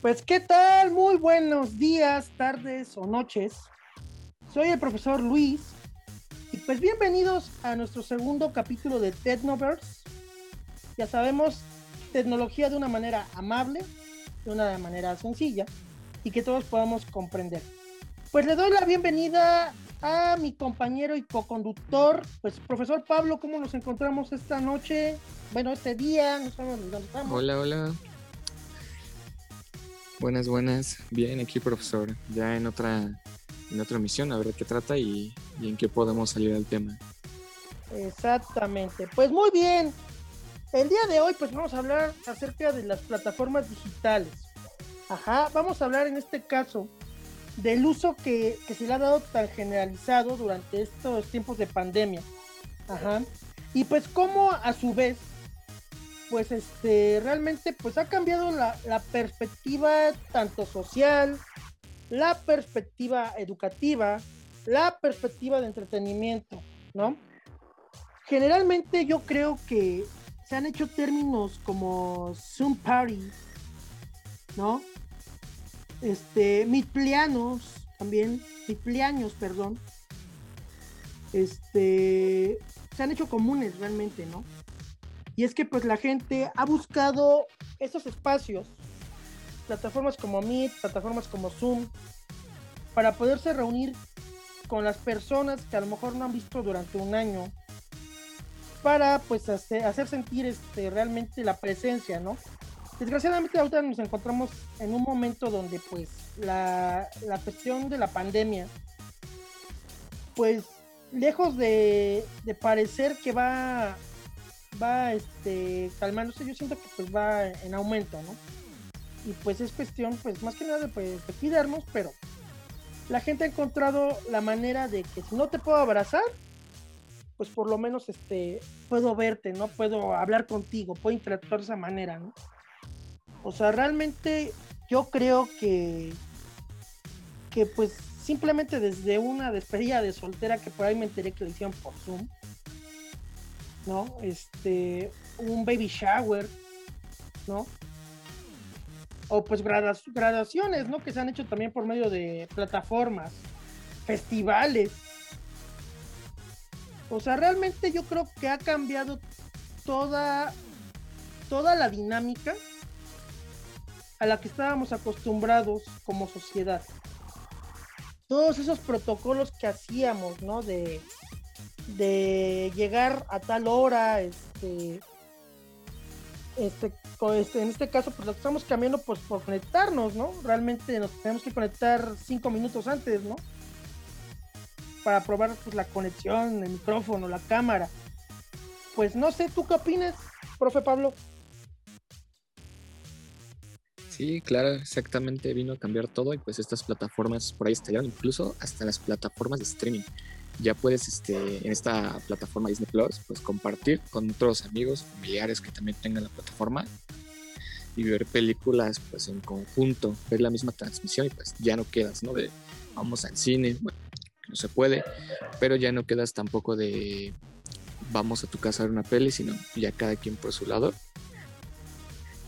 Pues, ¿qué tal? Muy buenos días, tardes o noches. Soy el profesor Luis. Y pues bienvenidos a nuestro segundo capítulo de Technoverse. Ya sabemos, tecnología de una manera amable, de una manera sencilla y que todos podamos comprender. Pues le doy la bienvenida a mi compañero y co-conductor, pues profesor Pablo, ¿cómo nos encontramos esta noche? Bueno, este día, no sabemos dónde estamos. Hola, hola. Buenas, buenas. Bien, aquí profesor, ya en otra, en otra misión, a ver qué trata y, y en qué podemos salir al tema. Exactamente. Pues muy bien. El día de hoy pues vamos a hablar acerca de las plataformas digitales. Ajá, vamos a hablar en este caso del uso que, que se le ha dado tan generalizado durante estos tiempos de pandemia. Ajá. Y pues cómo a su vez pues este realmente pues ha cambiado la, perspectiva tanto social, la perspectiva educativa, la perspectiva de entretenimiento, ¿no? Generalmente yo creo que se han hecho términos como Zoom Party, ¿no? Este, mitplianos también, mitpliaños, perdón. Este, se han hecho comunes realmente, ¿no? Y es que pues la gente ha buscado esos espacios, plataformas como Meet, plataformas como Zoom, para poderse reunir con las personas que a lo mejor no han visto durante un año, para pues hacer, sentir este, realmente la presencia, ¿no? Desgraciadamente ahorita nos encontramos en un momento donde pues la, la cuestión de la pandemia, pues lejos de parecer que va va este calmándose, yo siento que pues va en aumento, ¿no? Y pues es cuestión, pues más que nada pues, de cuidarnos, pero la gente ha encontrado la manera de que si no te puedo abrazar, pues por lo menos este puedo verte, ¿no? Puedo hablar contigo, puedo interactuar de esa manera, ¿no? O sea, realmente yo creo que que pues simplemente desde una despedida de soltera que por ahí me enteré que le hicieron por Zoom, ¿no? Este, un baby shower, ¿no? O pues graduaciones, ¿no? Que se han hecho también por medio de plataformas, festivales. O sea, realmente yo creo que ha cambiado toda, toda la dinámica a la que estábamos acostumbrados como sociedad. Todos esos protocolos que hacíamos, ¿no? De, de llegar a tal hora, este, este, este, en este caso, pues lo estamos cambiando, pues por conectarnos, ¿no? Realmente nos tenemos que conectar cinco minutos antes, ¿no? Para probar pues, la conexión, el micrófono, la cámara. Pues no sé, ¿tú qué opinas, profe Pablo? Sí, claro, exactamente vino a cambiar todo y pues estas plataformas por ahí estallaron, incluso hasta las plataformas de streaming ya puedes este, en esta plataforma Disney Plus pues compartir con otros amigos, familiares que también tengan la plataforma y ver películas pues en conjunto, ver la misma transmisión y pues ya no quedas, ¿no? De vamos al cine, bueno, no se puede, pero ya no quedas tampoco de vamos a tu casa a ver una peli, sino ya cada quien por su lado.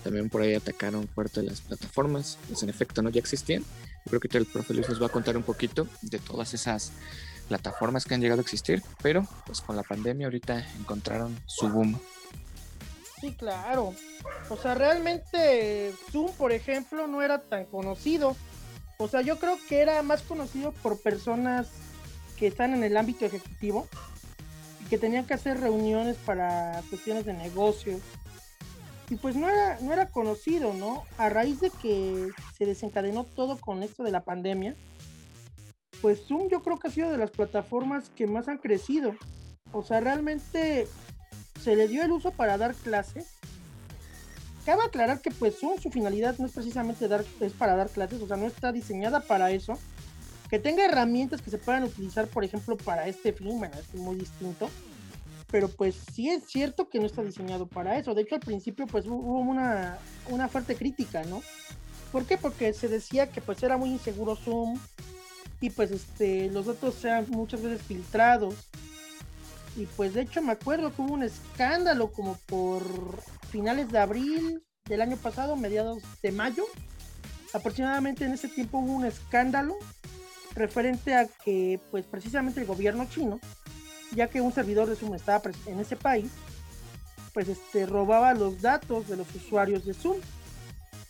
También por ahí atacaron fuerte las plataformas, pues en efecto no ya existían. Creo que el profe Luis nos va a contar un poquito de todas esas plataformas que han llegado a existir, pero pues con la pandemia ahorita encontraron su boom. Sí, claro. O sea, realmente Zoom, por ejemplo, no era tan conocido. O sea, yo creo que era más conocido por personas que están en el ámbito ejecutivo y que tenían que hacer reuniones para cuestiones de negocios. Y pues no era, no era conocido, ¿no? A raíz de que se desencadenó todo con esto de la pandemia, pues Zoom yo creo que ha sido de las plataformas que más han crecido. O sea, realmente se le dio el uso para dar clases. Cabe aclarar que pues Zoom su finalidad no es precisamente dar, es para dar clases, o sea, no está diseñada para eso. Que tenga herramientas que se puedan utilizar, por ejemplo, para este fin, bueno, es muy distinto. Pero pues sí es cierto que no está diseñado para eso. De hecho, al principio pues hubo una, una fuerte crítica, ¿no? ¿Por qué? Porque se decía que pues era muy inseguro Zoom, y pues este los datos sean muchas veces filtrados y pues de hecho me acuerdo que hubo un escándalo como por finales de abril del año pasado mediados de mayo aproximadamente en ese tiempo hubo un escándalo referente a que pues precisamente el gobierno chino, ya que un servidor de Zoom estaba en ese país, pues este robaba los datos de los usuarios de Zoom.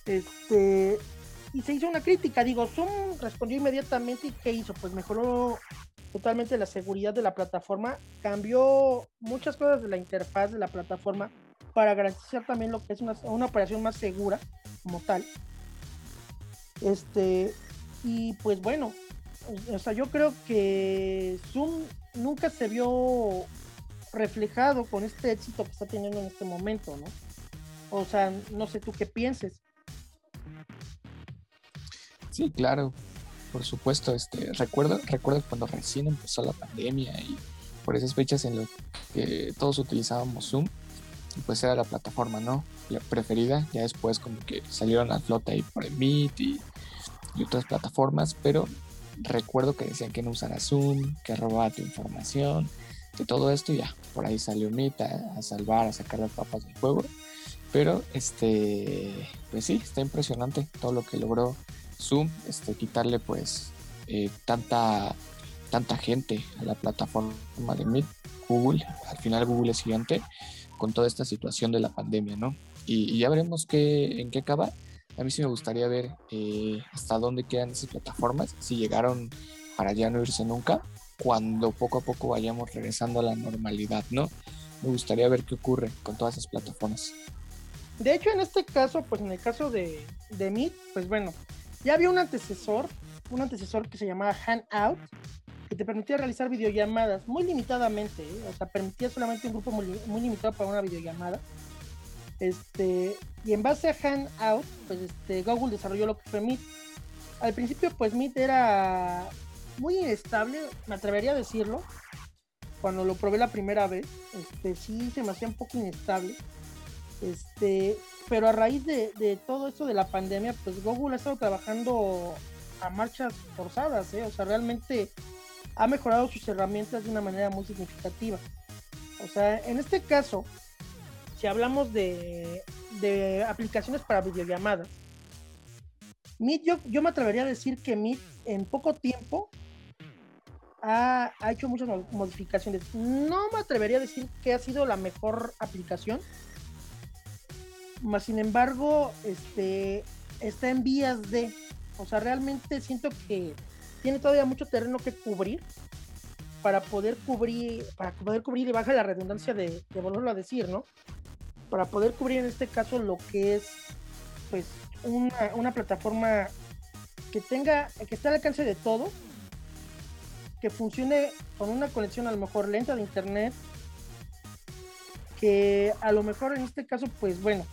Este y se hizo una crítica, digo, Zoom respondió inmediatamente y ¿qué hizo? Pues mejoró totalmente la seguridad de la plataforma, cambió muchas cosas de la interfaz de la plataforma para garantizar también lo que es una, una operación más segura como tal. Este, y pues bueno, o sea, yo creo que Zoom nunca se vio reflejado con este éxito que está teniendo en este momento, ¿no? O sea, no sé tú qué pienses. Sí, claro, por supuesto. Este, recuerdo, recuerdo cuando recién empezó la pandemia y por esas fechas en las que todos utilizábamos Zoom, pues era la plataforma, ¿no? Preferida. Ya después como que salieron a flota ahí por Meet y, otras plataformas, pero recuerdo que decían que no usara Zoom, que robaba tu información, que todo esto ya, por ahí salió Mita a salvar, a sacar las papas del juego. Pero este, pues sí, está impresionante todo lo que logró Zoom, este, quitarle pues eh, tanta, tanta gente a la plataforma de Meet, Google, al final Google es gigante con toda esta situación de la pandemia, ¿no? Y, ya veremos qué, en qué acaba. A mí sí me gustaría ver eh, hasta dónde quedan esas plataformas, si llegaron para ya no irse nunca, cuando poco a poco vayamos regresando a la normalidad, ¿no? Me gustaría ver qué ocurre con todas esas plataformas. De hecho, en este caso, pues en el caso de, de Meet, pues bueno, ya había un antecesor, un antecesor que se llamaba Hangout, que te permitía realizar videollamadas muy limitadamente, ¿eh? o sea, permitía solamente un grupo muy, limitado para una videollamada. Este, y en base a Hangout, pues este, Google desarrolló lo que fue Meet. Al principio, pues Meet era muy inestable, me atrevería a decirlo. Cuando lo probé la primera vez, este, sí se me hacía un poco inestable. Este, pero a raíz de, todo esto de la pandemia, pues Google ha estado trabajando a marchas forzadas, ¿eh? o sea, realmente ha mejorado sus herramientas de una manera muy significativa. O sea, en este caso, si hablamos de, aplicaciones para videollamadas, Meet, yo, me atrevería a decir que Meet en poco tiempo ha, hecho muchas modificaciones. No me atrevería a decir que ha sido la mejor aplicación, más sin embargo, este está en vías de, o sea, realmente siento que tiene todavía mucho terreno que cubrir para poder cubrir, para poder cubrir y baja la redundancia de, volverlo a decir, ¿no? Para poder cubrir en este caso lo que es, pues, una, una plataforma que tenga, que esté al alcance de todo, que funcione con una conexión a lo mejor lenta de internet, que a lo mejor en este caso, pues bueno,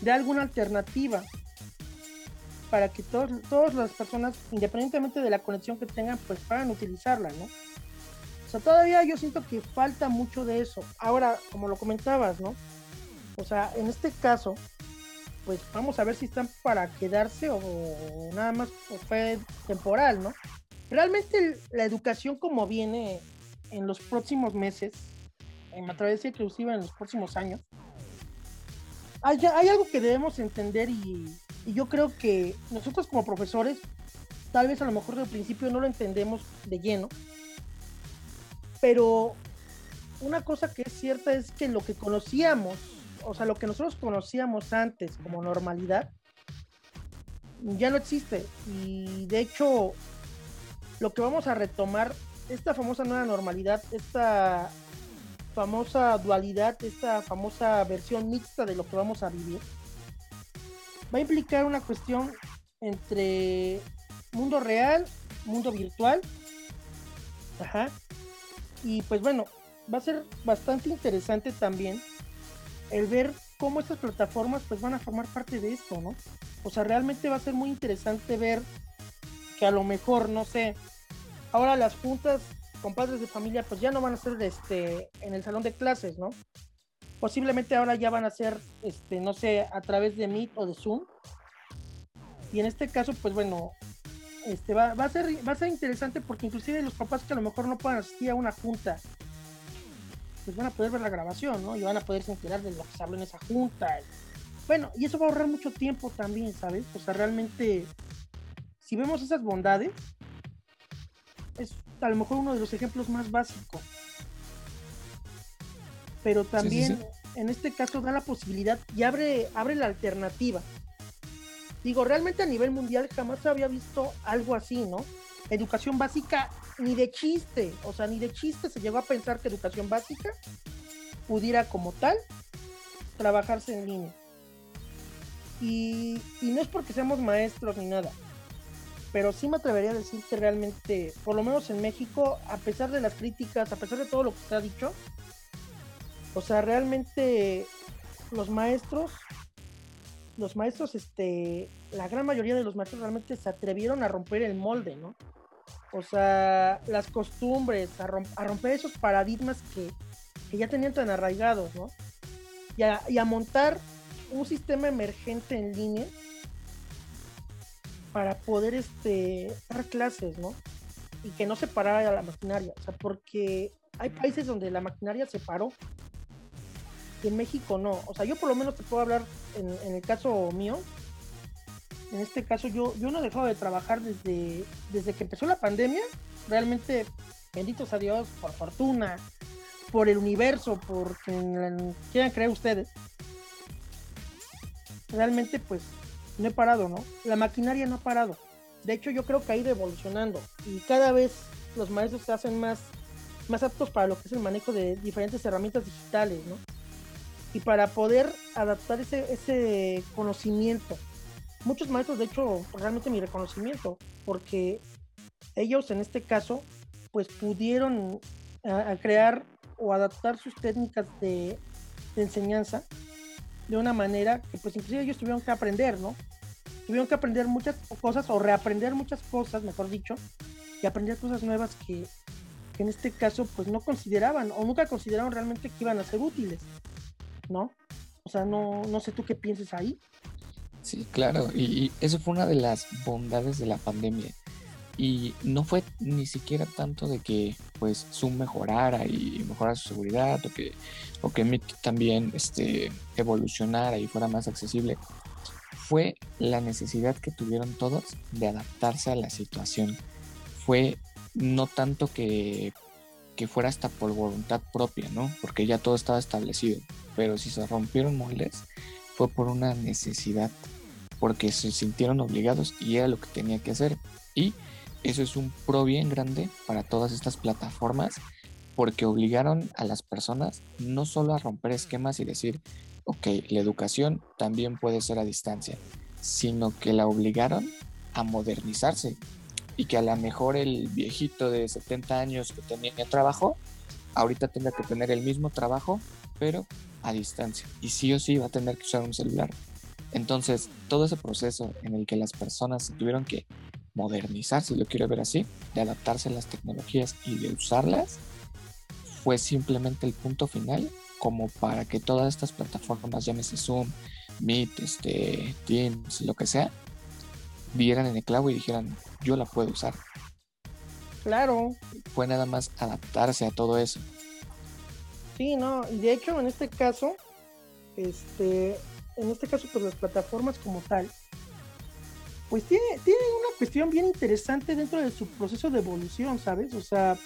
de alguna alternativa para que todos, todas las personas, independientemente de la conexión que tengan, pues puedan utilizarla, ¿no? O sea, todavía yo siento que falta mucho de eso. Ahora, como lo comentabas, ¿no? O sea, en este caso, pues vamos a ver si están para quedarse o, nada más fue temporal, ¿no? Realmente la educación como viene en los próximos meses, en la travesía inclusiva en los próximos años, hay, algo que debemos entender y, yo creo que nosotros como profesores, tal vez a lo mejor del principio no lo entendemos de lleno, pero una cosa que es cierta es que lo que conocíamos, o sea, lo que nosotros conocíamos antes como normalidad, ya no existe. Y de hecho, lo que vamos a retomar, esta famosa nueva normalidad, esta famosa dualidad, esta famosa versión mixta de lo que vamos a vivir, va a implicar una cuestión entre mundo real, mundo virtual. Ajá. Y pues bueno, va a ser bastante interesante también el ver cómo estas plataformas pues van a formar parte de esto, ¿no? O sea, realmente va a ser muy interesante ver que a lo mejor, no sé, ahora las juntas con padres de familia, pues ya no van a ser este, en el salón de clases, ¿no? Posiblemente ahora ya van a ser, este, no sé, a través de Meet o de Zoom. Y en este caso, pues bueno, este, va, va, a ser, va a ser interesante porque inclusive los papás que a lo mejor no puedan asistir a una junta, pues van a poder ver la grabación, ¿no? Y van a poderse enterar de lo que se habló en esa junta. bueno, y eso va a ahorrar mucho tiempo también, ¿sabes? O sea, realmente, si vemos esas bondades, es a lo mejor uno de los ejemplos más básicos. Pero también en este caso da la posibilidad y abre, abre la alternativa. Digo, realmente a nivel mundial jamás se había visto algo así, ¿no? Educación básica ni de chiste, o sea, ni de chiste se llegó a pensar que educación básica pudiera como tal trabajarse en línea. Y, no es porque seamos maestros ni nada, pero sí me atrevería a decir que realmente, por lo menos en México, a pesar de las críticas, a pesar de todo lo que se ha dicho, o sea, realmente los maestros, los maestros, este, la gran mayoría de los maestros realmente se atrevieron a romper el molde, ¿no? O sea, las costumbres, a, romper esos paradigmas que, ya tenían tan arraigados, ¿no? y a montar un sistema emergente en línea para poder este, dar clases, ¿no? Y que no se parara la maquinaria. O sea, porque hay países donde la maquinaria se paró y en México no. O sea, yo por lo menos te puedo hablar en, el caso mío. En este caso yo, yo no he dejado de trabajar desde, desde que empezó la pandemia. Realmente, benditos a Dios, por fortuna, por el universo, por quien quieran creer ustedes realmente pues no he parado, ¿no? La maquinaria no ha parado. De hecho, yo creo que ha ido evolucionando y cada vez los maestros se hacen más, más aptos para lo que es el manejo de diferentes herramientas digitales, ¿no? Y para poder adaptar ese, ese conocimiento. Muchos maestros, de hecho, realmente mi reconocimiento, porque ellos en este caso, pues pudieron crear o adaptar sus técnicas de, de enseñanza de una manera que pues inclusive ellos tuvieron que aprender, ¿no? Tuvieron que aprender muchas cosas o reaprender muchas cosas, mejor dicho, y aprender cosas nuevas que, en este caso pues no consideraban o nunca consideraron realmente que iban a ser útiles, ¿no? O sea, no, no sé tú qué pienses ahí. Sí, claro, y, eso fue una de las bondades de la pandemia. Y no fue ni siquiera tanto de que pues Zoom mejorara y mejorara su seguridad o que o que también este, evolucionara y fuera más accesible, fue la necesidad que tuvieron todos de adaptarse a la situación. Fue no tanto que, que fuera hasta por voluntad propia, ¿no? Porque ya todo estaba establecido. Pero si se rompieron moldes, fue por una necesidad, porque se sintieron obligados y era lo que tenía que hacer. Y eso es un pro bien grande para todas estas plataformas porque obligaron a las personas no solo a romper esquemas y decir, ok, la educación también puede ser a distancia, sino que la obligaron a modernizarse y que a lo mejor el viejito de 70 años que tenía trabajo, ahorita tenga que tener el mismo trabajo, pero a distancia. Y sí o sí va a tener que usar un celular. Entonces, todo ese proceso en el que las personas tuvieron que modernizar, si lo quiero ver así, de adaptarse a las tecnologías y de usarlas, fue simplemente el punto final como para que todas estas plataformas, llámese Zoom, Meet, este, Teams, lo que sea, vieran en el clavo y dijeran, yo la puedo usar. Claro. Fue nada más adaptarse a todo eso. Sí, no, y de hecho en este caso, este, en este caso pues las plataformas como tal, pues tiene, tiene una cuestión bien interesante dentro de su proceso de evolución, ¿sabes? O sea,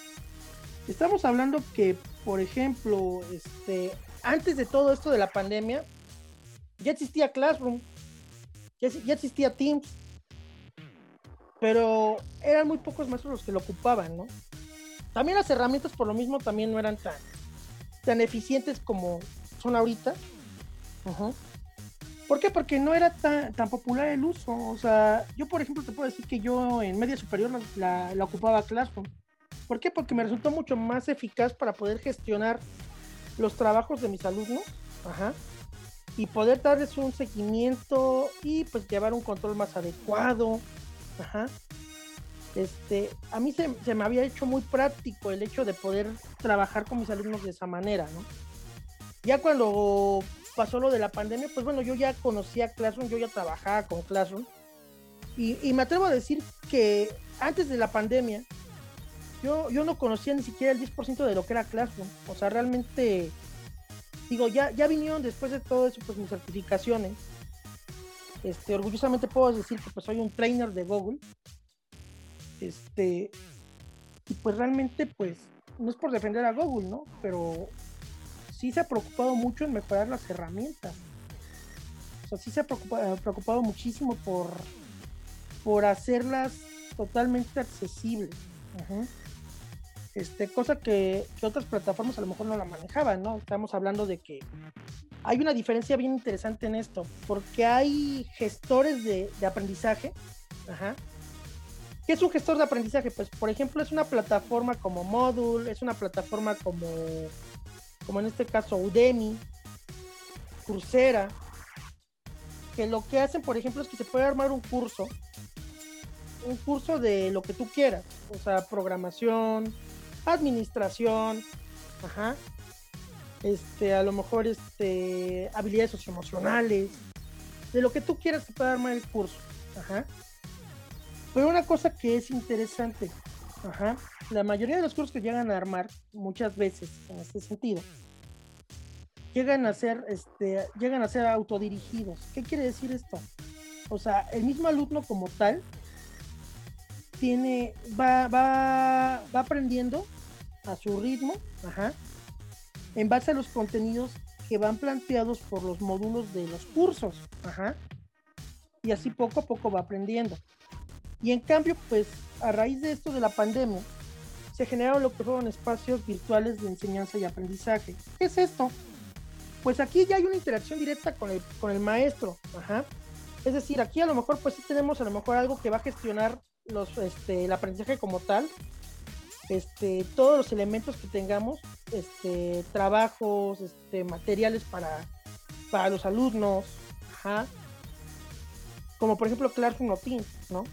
Estamos hablando que, por ejemplo, este, antes de todo esto de la pandemia, ya existía Classroom, ya, existía Teams, pero eran muy pocos maestros los que lo ocupaban, ¿no? También las herramientas por lo mismo también no eran tan, tan eficientes como son ahorita. ¿Por qué? Porque no era tan, popular el uso. O sea, yo por ejemplo te puedo decir que yo en media superior la ocupaba Classroom. ¿Por qué? Porque me resultó mucho más eficaz para poder gestionar los trabajos de mis alumnos ajá, y poder darles un seguimiento y pues llevar un control más adecuado. Ajá. Este, a mí se, me había hecho muy práctico el hecho de poder trabajar con mis alumnos de esa manera, ¿no? Ya cuando pasó lo de la pandemia, pues bueno, yo ya conocía Classroom, yo ya trabajaba con Classroom. Y, me atrevo a decir que antes de la pandemia, yo, yo no conocía ni siquiera el 10% de lo que era Classroom. O sea, realmente, digo, ya, ya vinieron después de todo eso, pues mis certificaciones. Este, orgullosamente puedo decir que pues soy un trainer de Google. Este, y pues realmente pues no es por defender a Google, ¿no? Pero sí se ha preocupado mucho en mejorar las herramientas. O sea, sí se ha preocupado, muchísimo por, por hacerlas totalmente accesibles. Este, cosa que, otras plataformas a lo mejor no la manejaban, ¿no? Estamos hablando de que hay una diferencia bien interesante en esto, porque hay gestores de, aprendizaje. Ajá. ¿Qué es un gestor de aprendizaje? Pues, por ejemplo, es una plataforma como Moodle, es una plataforma como, como en este caso Udemy, Coursera, que lo que hacen, por ejemplo, es que se puede armar un curso, un curso de lo que tú quieras, o sea, programación, administración, ajá, este, a lo mejor este, habilidades socioemocionales, de lo que tú quieras que pueda armar el curso, ajá. Pero una cosa que es interesante, ajá, la mayoría de los cursos que llegan a armar, muchas veces en este sentido, llegan a ser, este, llegan a ser autodirigidos. ¿Qué quiere decir esto? O sea, el mismo alumno como tal tiene, va, va, va aprendiendo a su ritmo, ajá, en base a los contenidos que van planteados por los módulos de los cursos, ajá, y así poco a poco va aprendiendo. Y en cambio, pues a raíz de esto de la pandemia, se generaron lo que fueron espacios virtuales de enseñanza y aprendizaje. ¿Qué es esto? Pues aquí ya hay una interacción directa con el, con el maestro, ajá. Es decir, aquí a lo mejor pues sí tenemos a lo mejor algo que va a gestionar los, este, el aprendizaje como tal, este, todos los elementos que tengamos, este, trabajos, este, materiales para, para los alumnos, como por ejemplo Classroom Teams, ¿no?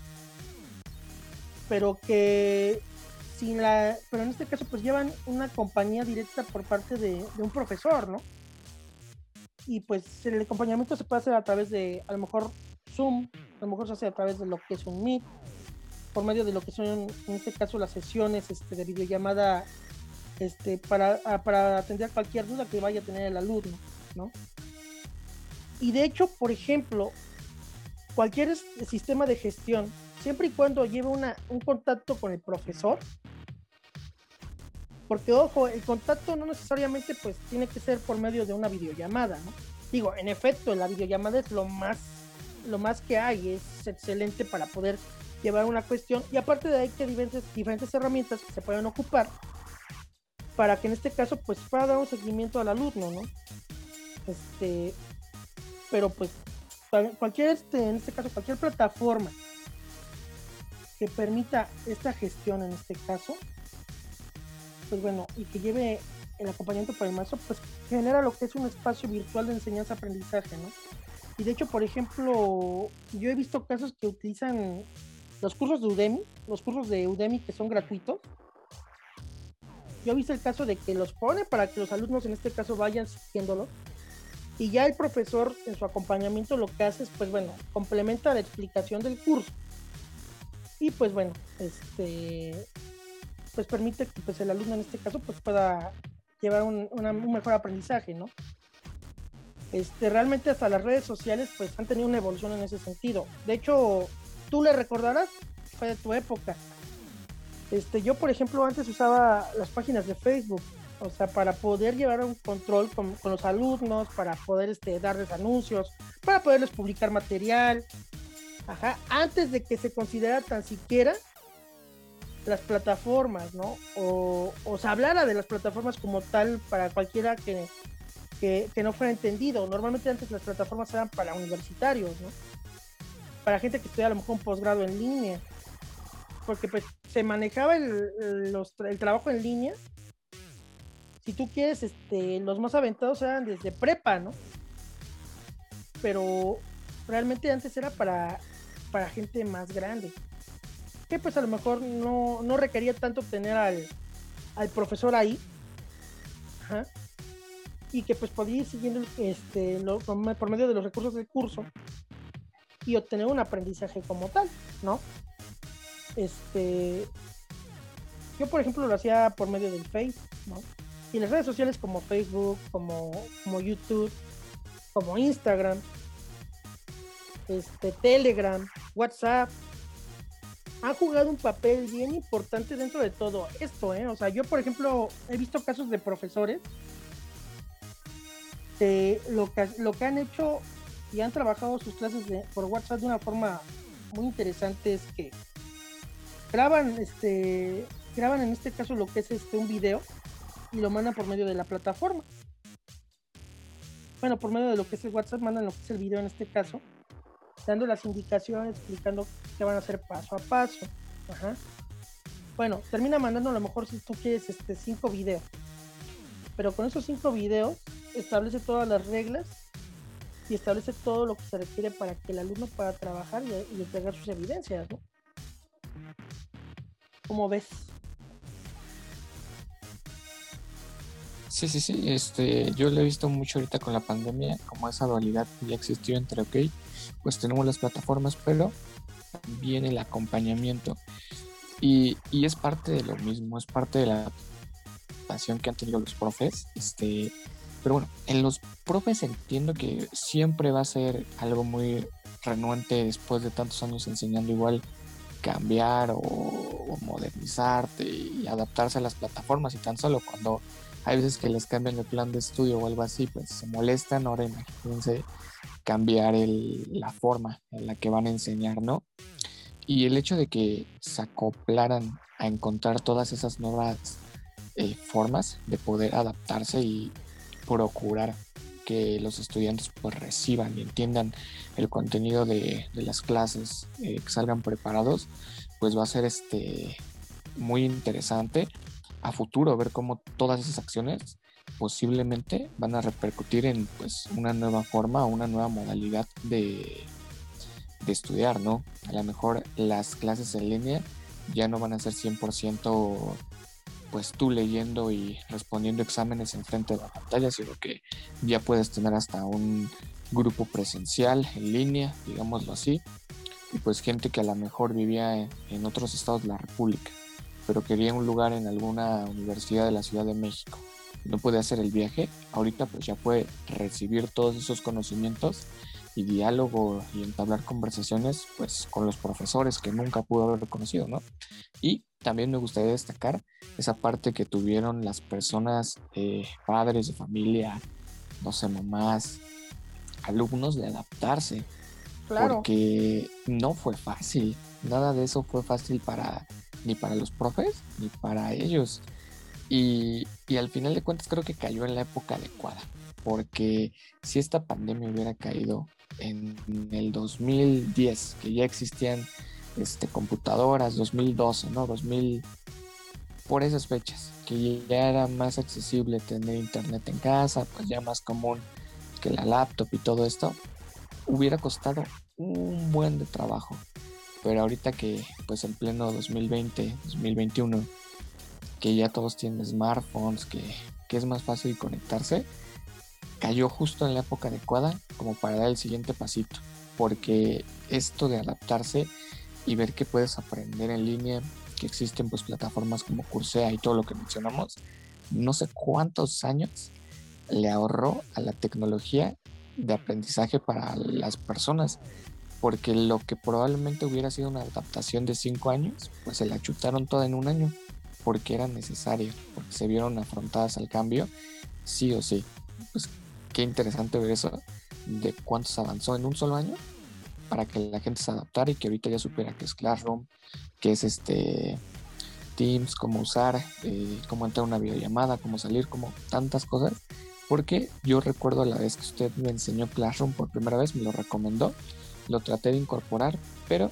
Pero que sin la, pero en este caso pues llevan una compañía directa por parte de, un profesor, ¿no? Y pues el acompañamiento se puede hacer a través de, a lo mejor Zoom, a lo mejor se hace a través de lo que es un Meet, por medio de lo que son en este caso las sesiones este, de videollamada este, para, para atender cualquier duda que vaya a tener el alumno, ¿no? Y de hecho, por ejemplo, cualquier sistema de gestión, siempre y cuando lleve una, un contacto con el profesor, porque ojo, el contacto no necesariamente pues tiene que ser por medio de una videollamada. Digo, en efecto, la videollamada es lo más, lo más que hay, es excelente para poder llevar una cuestión y aparte de ahí que diferentes, diferentes herramientas que se pueden ocupar para que en este caso pues pueda dar un seguimiento al alumno, ¿no? Este, pero pues cualquier, este, en este caso, cualquier plataforma que permita esta gestión en este caso, pues bueno, y que lleve el acompañamiento para el maestro, pues genera lo que es un espacio virtual de enseñanza-aprendizaje, ¿no? Y de hecho, por ejemplo, yo he visto casos que utilizan los cursos de Udemy, los cursos de Udemy que son gratuitos, yo he visto el caso de que los pone para que los alumnos en este caso vayan siguiéndolo. Y ya el profesor en su acompañamiento lo que hace es pues bueno complementa la explicación del curso y pues bueno este pues permite que pues el alumno en este caso pues pueda llevar un, un mejor aprendizaje no este realmente hasta las redes sociales pues han tenido una evolución en ese sentido de hecho tú le recordarás, fue de tu época. Este, yo, por ejemplo, antes usaba las páginas de Facebook, o sea, para poder llevar un control con, los alumnos, para poder este, darles anuncios, para poderles publicar material. Ajá, antes de que se considera tan siquiera las plataformas, ¿no? O, se hablara de las plataformas como tal para cualquiera que, que, que no fuera entendido. Normalmente antes las plataformas eran para universitarios, ¿no? para gente que estudia a lo mejor un posgrado en línea, porque pues se manejaba el, el trabajo en línea. Si tú quieres, este, los más aventados eran desde prepa, ¿no? Pero realmente antes era para, para gente más grande. Que pues a lo mejor no, no requería tanto tener al, al profesor ahí. Y que pues podía ir siguiendo este, por medio de los recursos del curso y obtener un aprendizaje como tal, ¿no? Este, yo por ejemplo lo hacía por medio del Face, ¿no? Y las redes sociales como Facebook, como, como YouTube, como Instagram, este, Telegram, WhatsApp, han jugado un papel bien importante dentro de todo esto, ¿eh? O sea, yo, por ejemplo, he visto casos de profesores que lo que, lo que han hecho y han trabajado sus clases por WhatsApp de una forma muy interesante es que graban, este, graban en este caso lo que es este un video y lo mandan por medio de la plataforma. Bueno, por medio de lo que es el WhatsApp mandan lo que es el video en este caso dando las indicaciones, explicando qué van a hacer paso a paso. Bueno, termina mandando a lo mejor si tú quieres este cinco videos. Pero con esos cinco videos establece todas las reglas y establece todo lo que se requiere para que el alumno pueda trabajar y, entregar sus evidencias, ¿no? ¿Cómo ves? Sí, sí, sí. Este, yo lo he visto mucho ahorita con la pandemia, como esa dualidad ya existió entre, ok, pues tenemos las plataformas, pero también el acompañamiento. Y, es parte de lo mismo, es parte de la pasión que han tenido los profes. Este, pero bueno, en los profes entiendo que siempre va a ser algo muy renuente después de tantos años enseñando igual cambiar o, modernizarte y adaptarse a las plataformas y tan solo cuando hay veces que les cambian el plan de estudio o algo así, pues se molestan. Ahora imagínense cambiar la forma en la que van a enseñar, ¿no? Y el hecho de que se acoplaran a encontrar todas esas nuevas eh, formas de poder adaptarse y procurar que los estudiantes pues reciban y entiendan el contenido de, las clases, eh, que salgan preparados, pues va a ser este muy interesante a futuro ver cómo todas esas acciones posiblemente van a repercutir en pues una nueva forma una nueva modalidad de, de estudiar, ¿no? A lo mejor las clases en línea ya no van a ser 100% pues tú leyendo y respondiendo exámenes en frente de la pantalla, sino que ya puedes tener hasta un grupo presencial en línea, digámoslo así, y pues gente que a lo mejor vivía en otros estados de la República, pero quería un lugar en alguna universidad de la Ciudad de México no puede hacer el viaje, ahorita pues ya puede recibir todos esos conocimientos y diálogo y entablar conversaciones pues con los profesores que nunca pudo haber conocido, ¿no? Y también me gustaría destacar esa parte que tuvieron las personas, eh, padres de familia, no sé, mamás, alumnos de adaptarse. Claro. Porque no fue fácil, nada de eso fue fácil para ni para los profes ni para ellos. Y, al final de cuentas creo que cayó en la época adecuada, porque si esta pandemia hubiera caído en el 2010, que ya existían este, computadoras, 2012, ¿no? 2000, por esas fechas, que ya era más accesible tener internet en casa, pues ya más común que la laptop y todo esto, hubiera costado un buen de trabajo. Pero ahorita que pues en pleno 2020, 2021, que ya todos tienen smartphones, que, es más fácil conectarse, cayó justo en la época adecuada como para dar el siguiente pasito, porque esto de adaptarse y ver que puedes aprender en línea, que existen pues plataformas como Coursera y todo lo que mencionamos, no sé cuántos años le ahorró a la tecnología de aprendizaje para las personas, porque lo que probablemente hubiera sido una adaptación de cinco años, pues se la chutaron toda en un año porque era necesario, porque se vieron afrontadas al cambio, sí o sí. Pues qué interesante ver eso, de cuánto se avanzó en un solo año para que la gente se adaptara y que ahorita ya supiera que es Classroom, que es este Teams, cómo usar, eh, cómo entrar a una videollamada, cómo salir, como tantas cosas. Porque yo recuerdo la vez que usted me enseñó Classroom por primera vez, me lo recomendó, lo traté de incorporar, pero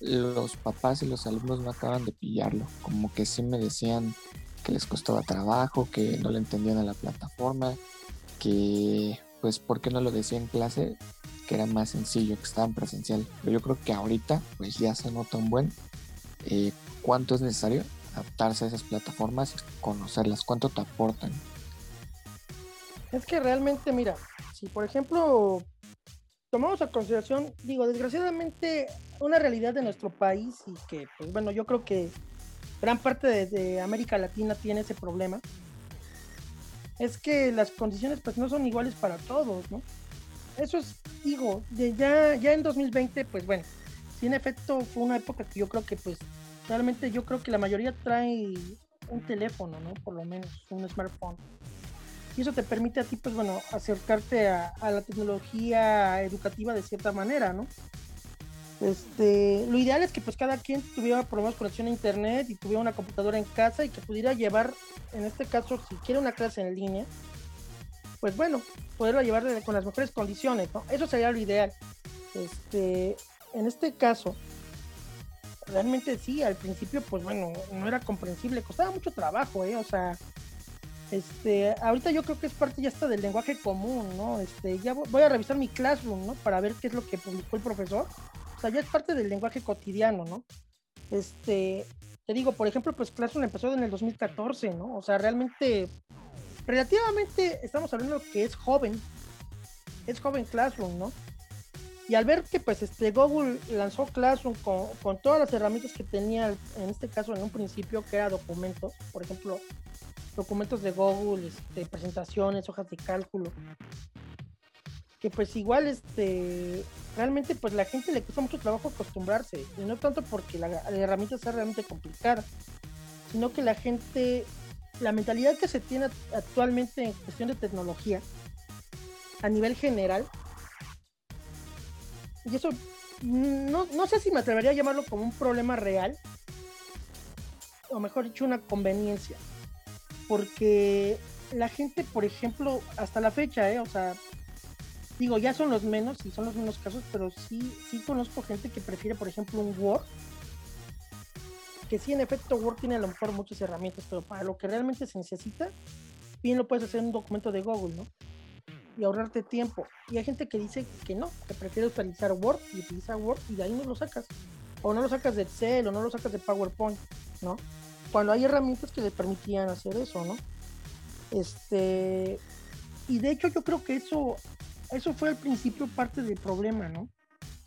los papás y los alumnos no acaban de pillarlo. Como que sí me decían que les costaba trabajo, que no le entendían a la plataforma, que pues por qué no lo decía en clase, que era más sencillo, que estaba en presencial. Pero yo creo que ahorita pues ya se nota un buen eh, cuánto es necesario adaptarse a esas plataformas y conocerlas, cuánto te aportan. Es que realmente, mira, si por ejemplo tomamos a consideración, digo, desgraciadamente, una realidad de nuestro país y que, pues bueno, yo creo que gran parte de, América Latina tiene ese problema, es que las condiciones pues no son iguales para todos, ¿no? eso es, digo, de ya, ya en 2020, pues bueno, sí en efecto fue una época que yo creo que pues realmente yo creo que la mayoría trae un teléfono, ¿no? Por lo menos, un smartphone. Y eso te permite a ti, pues bueno, acercarte a, la tecnología educativa de cierta manera, ¿no? Este, lo ideal es que pues cada quien tuviera por lo menos conexión a internet y tuviera una computadora en casa y que pudiera llevar, en este caso, si quiere una clase en línea, pues bueno, poderla llevar con las mejores condiciones, ¿no? Eso sería lo ideal. Este, en este caso, realmente sí, al principio, pues bueno, no era comprensible, costaba mucho trabajo, ¿eh? O sea, este, ahorita yo creo que es parte ya está del lenguaje común, ¿no? Este, ya voy a revisar mi classroom, ¿no? Para ver qué es lo que publicó el profesor sea, ya es parte del lenguaje cotidiano, ¿no? Este, te digo, por ejemplo, pues Classroom empezó en el 2014, ¿no? O sea, realmente, relativamente estamos hablando que es joven, es joven Classroom, ¿no? Y al ver que pues este Google lanzó Classroom con, con, todas las herramientas que tenía, en este caso en un principio, que era documentos, por ejemplo, documentos de Google, este, presentaciones, hojas de cálculo, que pues igual este realmente pues la gente le cuesta mucho trabajo acostumbrarse y no tanto porque la, herramienta sea realmente complicada sino que la gente la mentalidad que se tiene actualmente en cuestión de tecnología a nivel general y eso no, no sé si me atrevería a llamarlo como un problema real o mejor dicho una conveniencia porque la gente por ejemplo hasta la fecha ¿eh? o sea digo, ya son los menos y son los menos casos, pero sí, sí conozco gente que prefiere, por ejemplo, un Word. Que sí, en efecto, Word tiene a lo mejor muchas herramientas, pero para lo que realmente se necesita, bien lo puedes hacer en un documento de Google, ¿no? Y ahorrarte tiempo. Y hay gente que dice que no, que prefiere utilizar Word y utiliza Word y de ahí no lo sacas. O no lo sacas de Excel o no lo sacas de PowerPoint, ¿no? Cuando hay herramientas que le permitían hacer eso, ¿no? Este. Y de hecho, yo creo que eso eso fue al principio parte del problema, ¿no?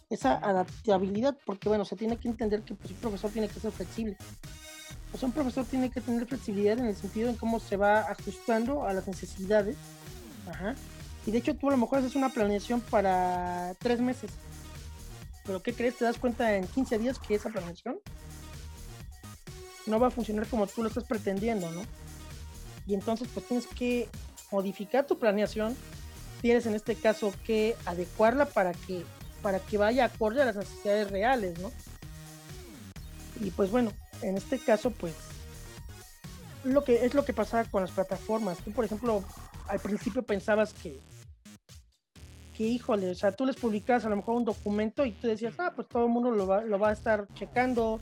Esa adaptabilidad, porque bueno, se tiene que entender que pues, un profesor tiene que ser flexible. Pues un profesor tiene que tener flexibilidad en el sentido en cómo se va ajustando a las necesidades. Ajá. Y de hecho tú a lo mejor haces una planeación para tres meses. Pero ¿qué crees? Te das cuenta en 15 días que esa planeación no va a funcionar como tú lo estás pretendiendo, ¿no? Y entonces pues tienes que modificar tu planeación tienes en este caso que adecuarla para que, para que vaya acorde a las necesidades reales, ¿no? Y pues bueno, en este caso, pues, lo que es lo que pasaba con las plataformas. Tú, por ejemplo, al principio pensabas que, que híjole, o sea, tú les publicabas a lo mejor un documento y tú decías, ah, pues todo el mundo lo va, lo va a estar checando,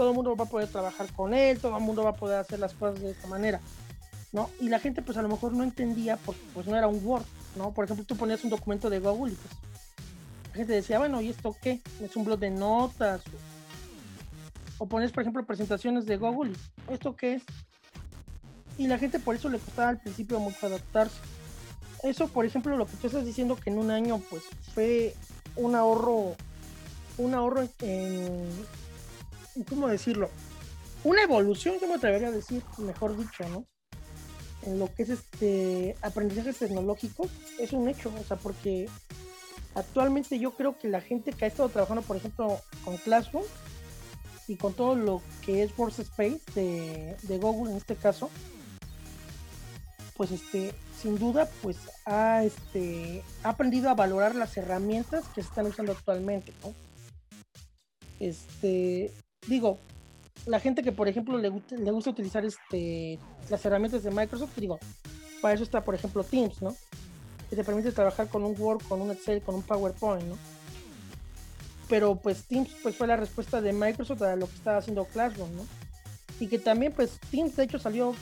todo el mundo va a poder trabajar con él, todo el mundo va a poder hacer las cosas de esta manera, ¿no? Y la gente pues a lo mejor no entendía porque pues no era un Word, ¿no? Por ejemplo, tú ponías un documento de Google pues la gente decía, bueno, ¿y esto qué? ¿Es un blog de notas? O, pones, por ejemplo, presentaciones de Google, ¿esto qué es? Y la gente por eso le costaba al principio mucho adaptarse. Eso, por ejemplo, lo que tú estás diciendo que en un año, pues, fue un ahorro, un ahorro en, ¿cómo decirlo? Una evolución, yo me atrevería a decir, mejor dicho, ¿no? en lo que es este aprendizaje tecnológico es un hecho, o sea, porque actualmente yo creo que la gente que ha estado trabajando, por ejemplo, con Classroom y con todo lo que es Workspace de, de Google en este caso, pues este, sin duda, pues ha, este, ha aprendido a valorar las herramientas que se están usando actualmente, ¿no? Este, digo, la gente que, por ejemplo, le, gusta utilizar este, las herramientas de Microsoft, digo, para eso está, por ejemplo, Teams, ¿no? Que te permite trabajar con un Word, con un Excel, con un PowerPoint, ¿no? Pero pues Teams pues fue la respuesta de Microsoft a lo que estaba haciendo Classroom, ¿no? Y que también pues Teams de hecho salió,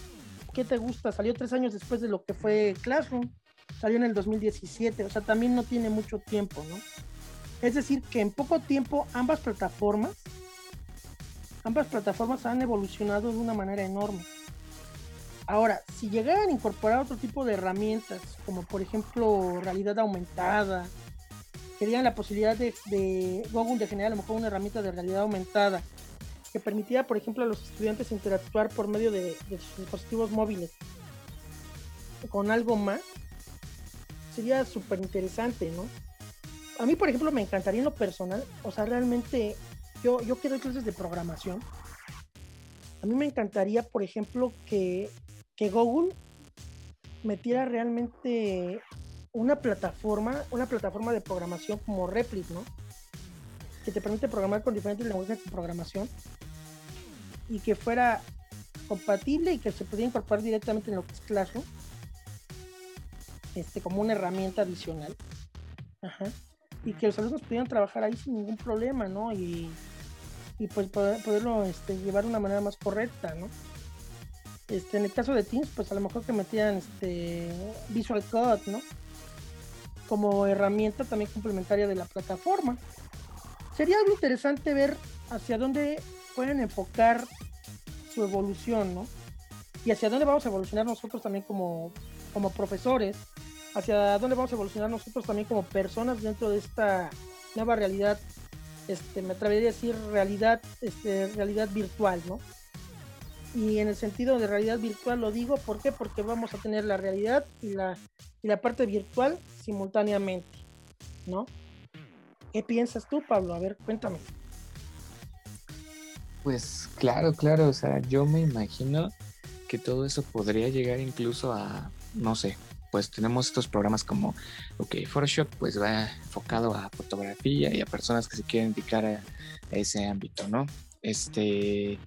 ¿qué te gusta? Salió tres años después de lo que fue Classroom. Salió en el 2017, o sea, también no tiene mucho tiempo, ¿no? Es decir, que en poco tiempo ambas plataformas ambas plataformas han evolucionado de una manera enorme. Ahora, si llegaran a incorporar otro tipo de herramientas, como por ejemplo realidad aumentada, querían la posibilidad de, Google de generar a lo mejor una herramienta de realidad aumentada que permitiera, por ejemplo, a los estudiantes interactuar por medio de, sus dispositivos móviles con algo más, sería súper interesante, ¿no? A mí, por ejemplo, me encantaría en lo personal, o sea, realmente yo, yo quiero clases de programación. A mí me encantaría, por ejemplo, que, que Google metiera realmente una plataforma, una plataforma de programación como Replit, ¿no? Que te permite programar con diferentes lenguajes de programación y que fuera compatible y que se pudiera incorporar directamente en lo que es Classroom, este, como una herramienta adicional. Ajá. Y que los alumnos pudieran trabajar ahí sin ningún problema, ¿no? Y, y pues poderlo este, llevar de una manera más correcta, ¿no? Este, en el caso de Teams, pues a lo mejor que metieran este Visual Code, ¿no? Como herramienta también complementaria de la plataforma. Sería algo interesante ver hacia dónde pueden enfocar su evolución, ¿no? Y hacia dónde vamos a evolucionar nosotros también como, como profesores, hacia dónde vamos a evolucionar nosotros también como personas dentro de esta nueva realidad, este, me atrevería a decir realidad, este, realidad virtual, ¿no? Y en el sentido de realidad virtual lo digo, ¿por qué? Porque vamos a tener la realidad y la, y la parte virtual simultáneamente, ¿no? ¿Qué piensas tú, Pablo? A ver, cuéntame. Pues claro, claro, o sea, yo me imagino que todo eso podría llegar incluso a, no sé, pues tenemos estos programas como, ok, Photoshop pues va enfocado a fotografía y a personas que se quieren dedicar a, a ese ámbito, ¿no? Este,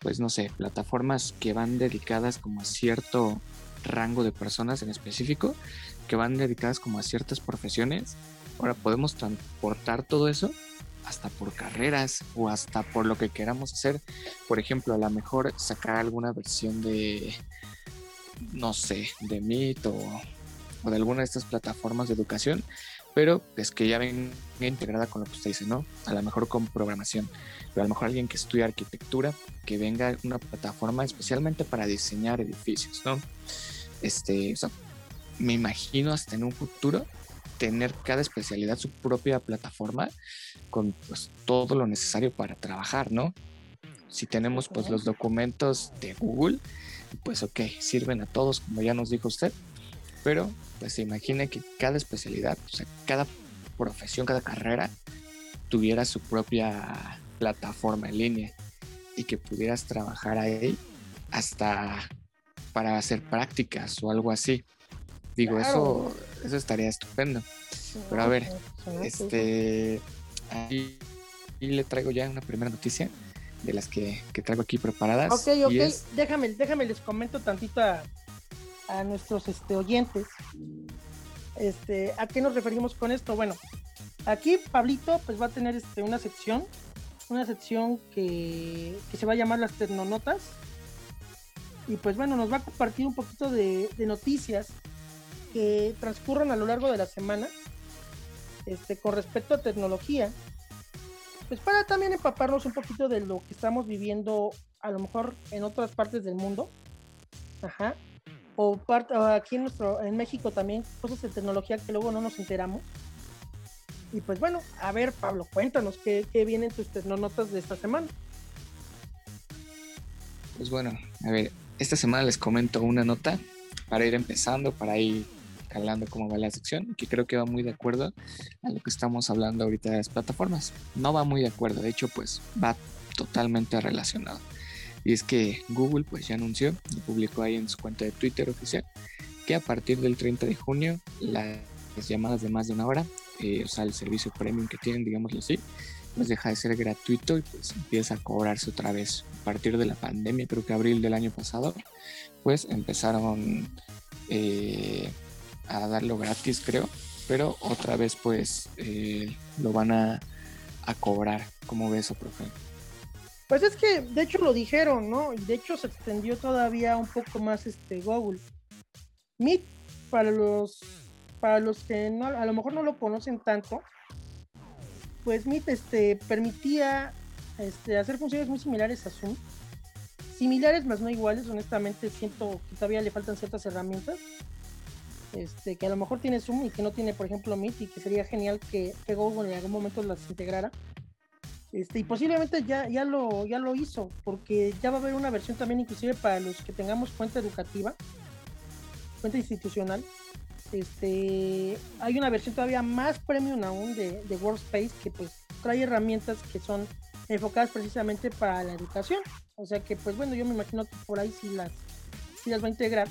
pues no sé, plataformas que van dedicadas como a cierto rango de personas en específico, que van dedicadas como a ciertas profesiones. Ahora podemos transportar todo eso hasta por carreras o hasta por lo que queramos hacer. Por ejemplo, a lo mejor sacar alguna versión de, no sé, de Meet o, de alguna de estas plataformas de educación pero es que ya venga integrada con lo que usted dice, ¿no? A lo mejor con programación, pero a lo mejor alguien que estudie arquitectura, que venga una plataforma especialmente para diseñar edificios, ¿no? Este, me imagino hasta en un futuro tener cada especialidad su propia plataforma con pues, todo lo necesario para trabajar, ¿no? Si tenemos pues los documentos de Google, pues ok, sirven a todos, como ya nos dijo usted, pero pues se imagina que cada especialidad, o sea, cada profesión, cada carrera tuviera su propia plataforma en línea y que pudieras trabajar ahí hasta para hacer prácticas o algo así. Digo, eso, eso estaría estupendo. Pero a ver, este, ahí, le traigo ya una primera noticia de las que, traigo aquí preparadas. Ok, ok, déjame, déjame les comento tantito a, a nuestros este, oyentes. Este, ¿A qué nos referimos con esto? Bueno, aquí Pablito pues va a tener este, una sección, una sección que, se va a llamar las tecnonotas. Y pues bueno, nos va a compartir un poquito de, noticias que transcurran a lo largo de la semana este, con respecto a tecnología. Pues para también empaparnos un poquito de lo que estamos viviendo a lo mejor en otras partes del mundo. Ajá o, aquí en, nuestro, en México también, cosas de tecnología que luego no nos enteramos. Y pues bueno, a ver, Pablo, cuéntanos qué, qué vienen tus notas de esta semana. Pues bueno, a ver, esta semana les comento una nota para ir empezando, para ir calando cómo va la sección, que creo que va muy de acuerdo a lo que estamos hablando ahorita de las plataformas. No va muy de acuerdo, de hecho, pues va totalmente relacionado. Y es que Google pues ya anunció y publicó ahí en su cuenta de Twitter oficial que a partir del 30 de junio las llamadas de más de una hora, eh, o sea, el servicio premium que tienen, digámoslo así, pues deja de ser gratuito y pues empieza a cobrarse otra vez. A partir de la pandemia, creo que abril del año pasado, pues empezaron eh, a darlo gratis, creo, pero otra vez pues eh, lo van a, a cobrar. ¿Cómo ves eso, profe? Pues es que de hecho lo dijeron, ¿no? Y de hecho se extendió todavía un poco más este Google. Meet, para los, para los que no, a lo mejor no lo conocen tanto, pues Meet este, permitía este, hacer funciones muy similares a Zoom. Similares, más no iguales, honestamente siento que todavía le faltan ciertas herramientas. Este, que a lo mejor tiene Zoom y que no tiene, por ejemplo, Meet, y que sería genial que, que Google en algún momento las integrara. Este, y posiblemente ya, ya, lo, ya lo hizo, porque ya va a haber una versión también inclusive para los que tengamos cuenta educativa, cuenta institucional, este, hay una versión todavía más premium aún de, de Workspace que pues trae herramientas que son enfocadas precisamente para la educación. O sea que pues bueno, yo me imagino que por ahí sí las, sí las va a integrar.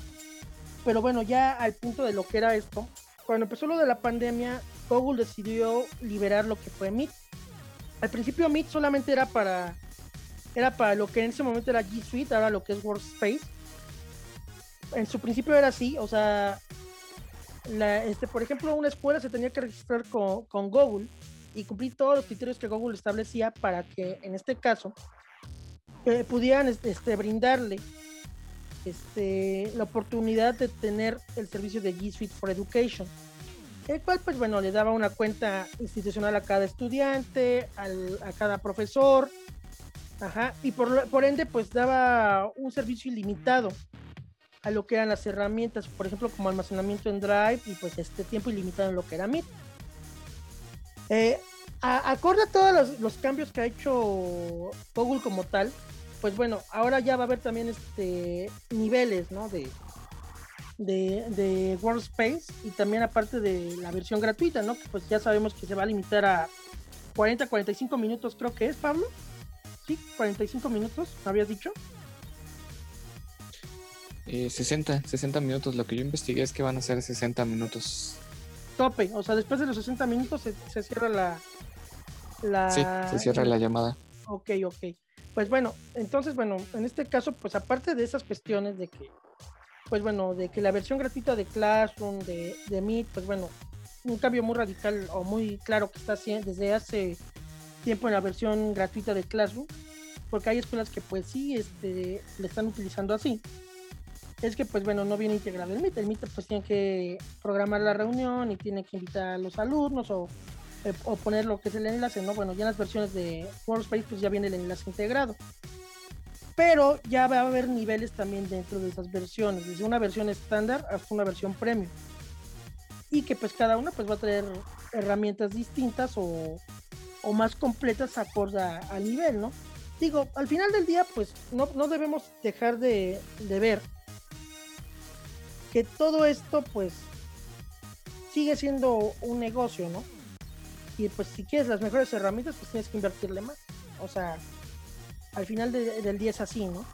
Pero bueno, ya al punto de lo que era esto, cuando empezó lo de la pandemia, Google decidió liberar lo que fue Meet. Al principio Meet solamente era para era para lo que en ese momento era G Suite, ahora lo que es Workspace. En su principio era así, o sea, este, por ejemplo, una escuela se tenía que registrar con, con, Google y cumplir todos los criterios que Google establecía para que, en este caso, eh, pudieran este, brindarle este, la oportunidad de tener el servicio de G Suite for Education, el cual, pues bueno, le daba una cuenta institucional a cada estudiante, a cada profesor, ajá, y por, por ende, pues daba un servicio ilimitado a lo que eran las herramientas, por ejemplo, como almacenamiento en Drive y pues este tiempo ilimitado en lo que era Meet. Eh, a todos los, cambios que ha hecho Google como tal, pues bueno, ahora ya va a haber también este niveles, ¿no? De, de, de Workspace y también aparte de la versión gratuita, ¿no? Que pues ya sabemos que se va a limitar a 40, 45 minutos, creo que es, Pablo. Sí, 45 minutos, ¿me habías dicho? 60, eh, 60 minutos. Lo que yo investigué es que van a ser 60 minutos. Tope, o sea, después de los 60 minutos se, cierra la, la... Sí, se cierra la llamada. Ok, ok. Pues bueno, entonces, bueno, en este caso, pues aparte de esas cuestiones de que, pues bueno, de que la versión gratuita de Classroom, de, de Meet, pues bueno, un cambio muy radical o muy claro que está haciendo desde hace tiempo en la versión gratuita de Classroom, porque hay escuelas que pues sí este, le están utilizando así es que pues bueno, no viene integrado el MIT. El MIT pues tiene que programar la reunión y tiene que invitar a los alumnos o, eh, o poner lo que es el enlace, ¿no? Bueno, ya en las versiones de Workspace pues ya viene el enlace integrado. Pero ya va a haber niveles también dentro de esas versiones, desde una versión estándar hasta una versión premium. Y que pues cada una pues va a traer herramientas distintas o, o más completas acorde al nivel, ¿no? Digo, al final del día pues no, no debemos dejar de, de ver que todo esto pues sigue siendo un negocio, ¿no? Y pues si quieres las mejores herramientas, pues tienes que invertirle más. O sea, al final del día es así, ¿no?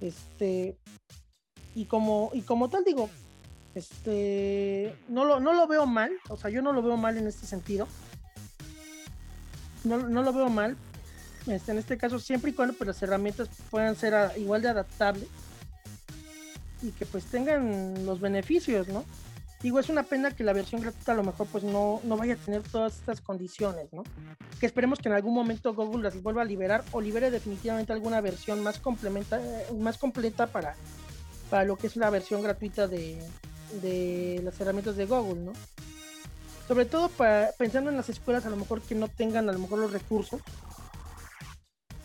Este, y como, y como tal digo, este, no lo, no lo veo mal, o sea, yo no lo veo mal en este sentido. No, no lo veo mal. Este, en este caso, siempre y cuando pues, las herramientas puedan ser igual de adaptables y que pues tengan los beneficios, ¿no? Digo, es una pena que la versión gratuita a lo mejor pues no, no vaya a tener todas estas condiciones, ¿no? Que esperemos que en algún momento Google las vuelva a liberar o libere definitivamente alguna versión más, complementa, más completa para, para lo que es la versión gratuita de, de las herramientas de Google, ¿no? Sobre todo para, pensando en las escuelas a lo mejor que no tengan a lo mejor los recursos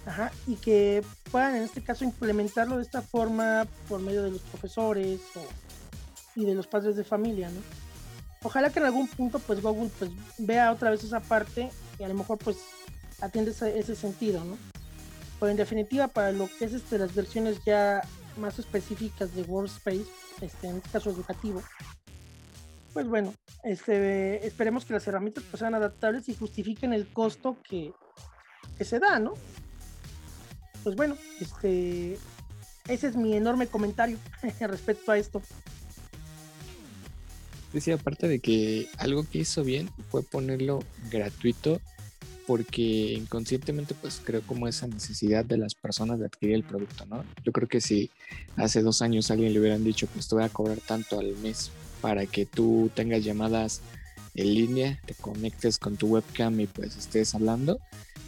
Ajá, y que puedan en este caso implementarlo de esta forma por medio de los profesores y de los padres de familia, ¿no? Ojalá que en algún punto pues Google pues vea otra vez esa parte y a lo mejor pues atiende ese, sentido, ¿no? Pero en definitiva para lo que es este, las versiones ya más específicas de Workspace, este, en este caso educativo, pues bueno, este, esperemos que las herramientas pues, sean adaptables y justifiquen el costo que, que se da, ¿no? pues bueno, este, ese es mi enorme comentario respecto a esto. Sí, aparte de que algo que hizo bien fue ponerlo gratuito porque inconscientemente pues creo como esa necesidad de las personas de adquirir el producto, ¿no? Yo creo que si hace dos años alguien le hubieran dicho pues te voy a cobrar tanto al mes para que tú tengas llamadas en línea, te conectes con tu webcam y pues estés hablando,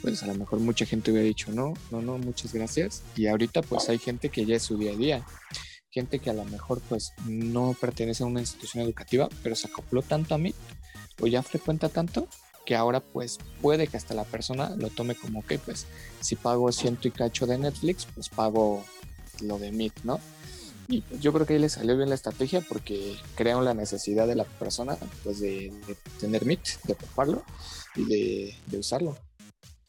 pues a lo mejor mucha gente hubiera dicho no, no, no, muchas gracias. Y ahorita pues hay gente que ya es su día a día, gente que a lo mejor pues no pertenece a una institución educativa, pero se acopló tanto a mí o ya frecuenta tanto que ahora pues puede que hasta la persona lo tome como que pues si pago ciento y cacho de Netflix, pues pago lo de Meet, ¿no? Y yo creo que ahí le salió bien la estrategia porque crearon la necesidad de la persona pues de, tener Meet, de ocuparlo y de, de usarlo.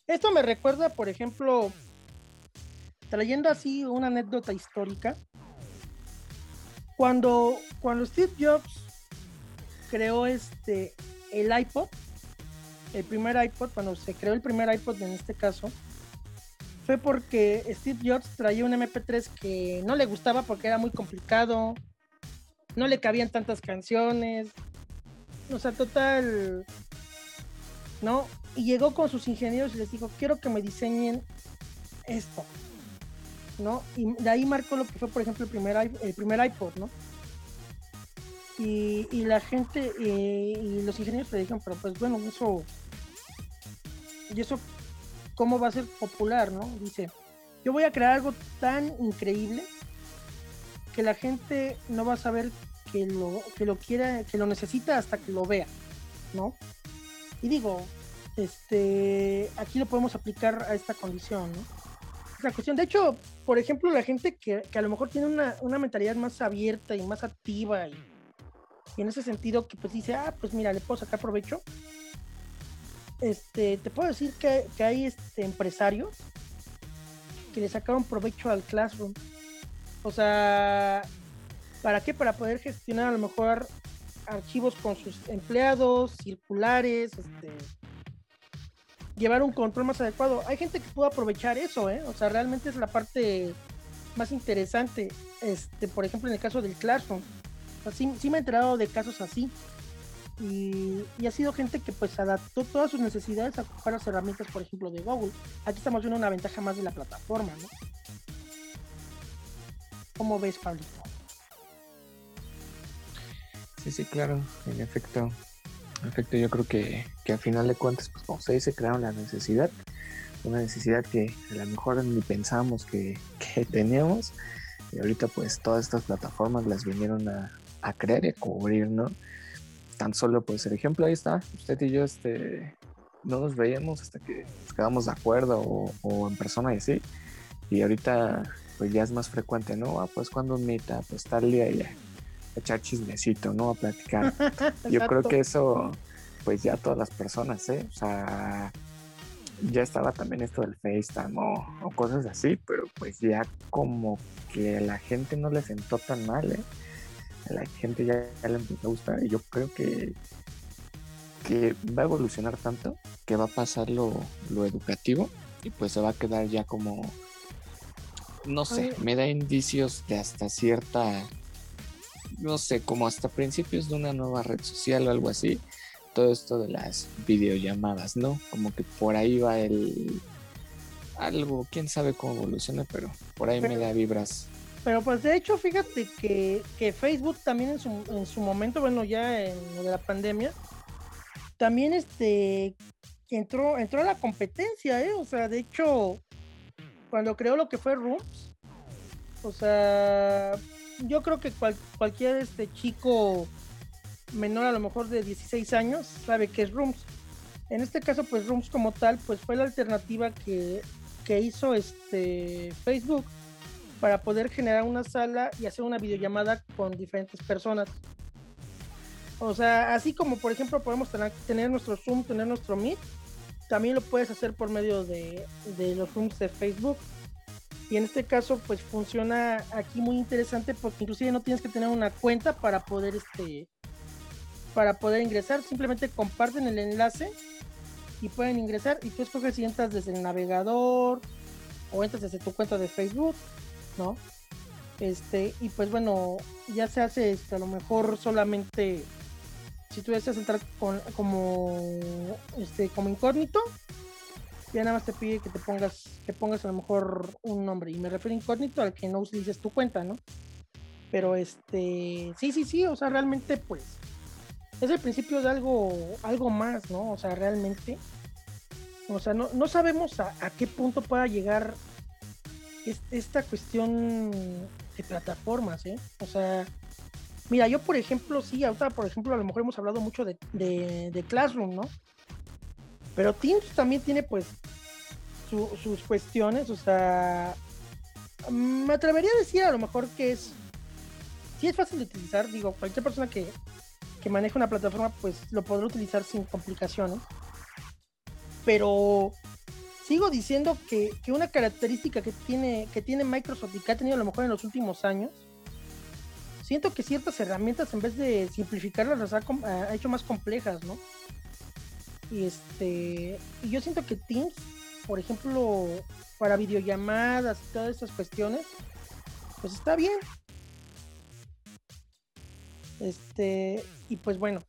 Esto me recuerda, por ejemplo, trayendo así una anécdota histórica, cuando, cuando Steve Jobs creó este el iPod, el primer iPod, cuando se creó el primer iPod en este caso, fue porque Steve Jobs traía un MP3 que no le gustaba porque era muy complicado, no le cabían tantas canciones, o sea, total, ¿no? Y llegó con sus ingenieros y les dijo, quiero que me diseñen esto, ¿no? Y de ahí marcó lo que fue, por ejemplo, el primer, el primer iPod, ¿no? Y, la gente y los ingenieros le dijeron, pero pues bueno, eso, y eso cómo va a ser popular, ¿no? Dice, yo voy a crear algo tan increíble que la gente no va a saber que lo, que lo quiera, que lo necesita hasta que lo vea, ¿no? Y digo, este, aquí lo podemos aplicar a esta condición. Esta cuestión. De hecho, por ejemplo, la gente que, a lo mejor tiene una, una, mentalidad más abierta y más activa y, en ese sentido que pues dice, ah, pues mira, le puedo sacar provecho, este, te puedo decir que, hay este, empresarios que le sacaron provecho al Classroom. O sea, ¿para qué? Para poder gestionar a lo mejor archivos con sus empleados, circulares, este, llevar un control más adecuado. Hay gente que puede aprovechar eso, ¿eh? O sea, realmente es la parte más interesante. Este, por ejemplo, en el caso del Classroom. O sí, sí me he enterado de casos así y, ha sido gente que pues adaptó todas sus necesidades a ocupar las herramientas, por ejemplo, de Google. Aquí estamos viendo una ventaja más de la plataforma, ¿no? ¿Cómo ves, Pablito? Sí, sí, claro, en efecto. En efecto, yo creo que, que al final de cuentas, pues como se dice, crearon la necesidad, una necesidad que a lo mejor ni pensábamos que, que teníamos, y ahorita pues todas estas plataformas las vinieron a, a crear y a cubrir, ¿no? tan solo pues el ejemplo ahí está, usted y yo este, no nos veíamos hasta que nos quedamos de acuerdo o, en persona y así, y ahorita pues ya es más frecuente, ¿no? Ah, pues cuando meta, pues tal día ya, echar chismecito, ¿no? A platicar. yo creo que eso, pues ya todas las personas, ¿eh? O sea, ya estaba también esto del FaceTime o, o cosas así, pero pues ya como que la gente no le sentó tan mal, ¿eh? la gente ya, le empezó a gustar y yo creo que, que va a evolucionar tanto que va a pasar lo, educativo y pues se va a quedar ya como, no sé, me da indicios de hasta cierta, no sé, como hasta principios de una nueva red social o algo así. Todo esto de las videollamadas, ¿no? Como que por ahí va el algo, quién sabe cómo evoluciona, pero por ahí me da vibras pero pues de hecho, fíjate que, Facebook también en su, en su momento, bueno, ya en lo de la pandemia, también este entró, entró a la competencia, ¿eh? O sea, de hecho, cuando creó lo que fue Rooms, o sea, yo creo que cualquier este chico menor a lo mejor de 16 años sabe que es Rooms. En este caso, pues Rooms como tal, pues fue la alternativa que, que hizo este Facebook para poder generar una sala y hacer una videollamada con diferentes personas. O sea, así como por ejemplo podemos tener, nuestro Zoom, tener nuestro Meet, también lo puedes hacer por medio de, los rooms de Facebook. Y en este caso, pues funciona aquí muy interesante porque inclusive no tienes que tener una cuenta para poder este para poder ingresar. Simplemente comparten el enlace y pueden ingresar. Y tú escoges si entras desde el navegador o entras desde tu cuenta de Facebook ¿no? Este, y pues bueno, ya se hace este, a lo mejor solamente si tú deseas entrar con, como este como incógnito, ya nada más te pide que te pongas, que pongas a lo mejor un nombre. Y me refiero incógnito al que no utilices tu cuenta, ¿no? Pero este, sí, sí, sí, o sea, realmente pues es el principio de algo, algo más, ¿no? O sea, realmente. O sea, no, no sabemos a, a qué punto pueda llegar esta cuestión de plataformas, ¿eh? O sea, mira, yo por ejemplo, sí, ahorita por ejemplo, a lo mejor hemos hablado mucho de, de, Classroom, ¿no? Pero Teams también tiene pues sus cuestiones, o sea, me atrevería a decir a lo mejor que es, sí es fácil de utilizar, digo, cualquier persona que, que maneja una plataforma pues lo podrá utilizar sin complicaciones, pero sigo diciendo que, una característica que tiene, que tiene Microsoft y que ha tenido a lo mejor en los últimos años siento que ciertas herramientas en vez de simplificarlas las ha, hecho más complejas, ¿no? Y este, y yo siento que Teams, por ejemplo, para videollamadas y todas esas cuestiones, pues está bien. Este, y pues bueno,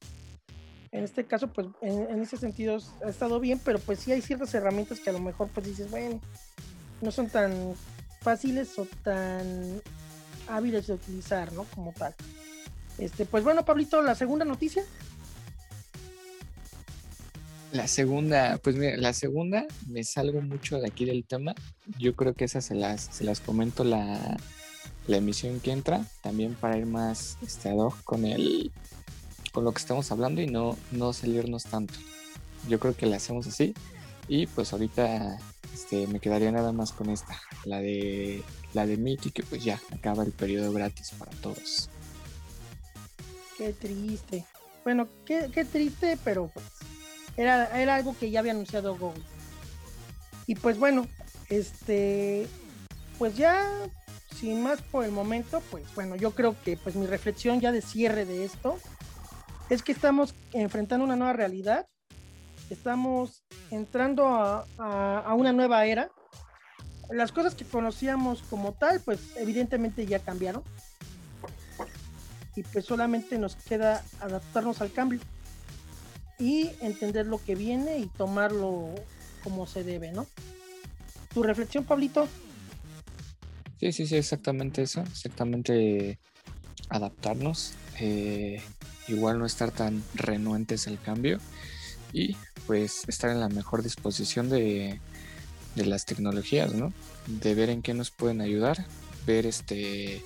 en este caso, pues en, ese sentido ha estado bien, pero pues sí hay ciertas herramientas que a lo mejor pues dices, bueno, no son tan fáciles o tan hábiles de utilizar, ¿no? Como tal. Este, pues bueno, Pablito, la segunda noticia. La segunda, pues mira, la segunda me salgo mucho de aquí del tema. Yo creo que esas se las, se las comento la, la emisión que entra, también para ir más este, con el con lo que estamos hablando y no, no salirnos tanto. Yo creo que la hacemos así. Y pues ahorita este, me quedaría nada más con esta, la de la de Meet que pues ya acaba el periodo gratis para todos. Qué triste. Bueno, qué, qué triste, pero pues era, era algo que ya había anunciado Google. Y pues bueno, este, pues ya sin más por el momento, pues bueno, yo creo que pues mi reflexión ya de cierre de esto es que estamos enfrentando una nueva realidad, estamos entrando a, una nueva era. Las cosas que conocíamos como tal, pues evidentemente ya cambiaron. Y pues solamente nos queda adaptarnos al cambio y entender lo que viene y tomarlo como se debe, ¿no? ¿Tu reflexión, Pablito? Sí, sí, sí, exactamente eso, exactamente adaptarnos, eh, igual no estar tan renuentes al cambio y pues estar en la mejor disposición de, las tecnologías, ¿no? De ver en qué nos pueden ayudar, ver este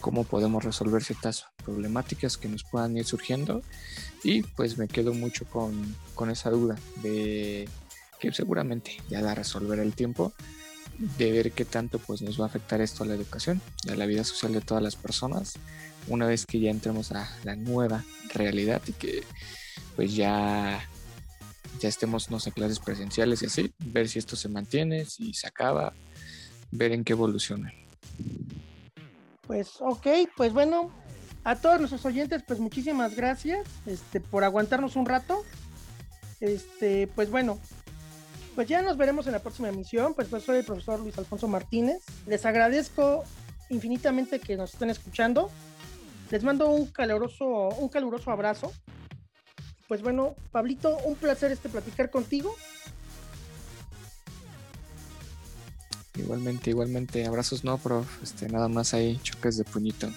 cómo podemos resolver ciertas problemáticas que nos puedan ir surgiendo. Y pues me quedo mucho con, con esa duda de que seguramente ya la resolverá el tiempo de ver qué tanto pues nos va a afectar esto a la educación a la vida social de todas las personas una vez que ya entremos a la nueva realidad y que pues ya ya estemos no sé clases presenciales y así ver si esto se mantiene si se acaba ver en qué evoluciona. Pues ok pues bueno a todos nuestros oyentes pues muchísimas gracias este por aguantarnos un rato este pues bueno pues ya nos veremos en la próxima emisión. Pues, pues soy el profesor Luis Alfonso Martínez. Les agradezco infinitamente que nos estén escuchando. Les mando un caluroso, un caluroso abrazo. Pues bueno, Pablito, un placer este platicar contigo. Igualmente, igualmente, abrazos no, prof, este, nada más hay choques de puñito.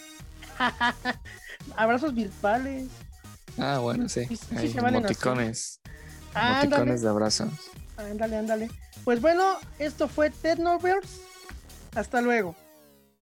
abrazos virtuales. Ah, bueno, sí, emoticones. emoticones de abrazos. Ándale, ándale. Pues bueno, esto fue Ted Novers. Hasta luego.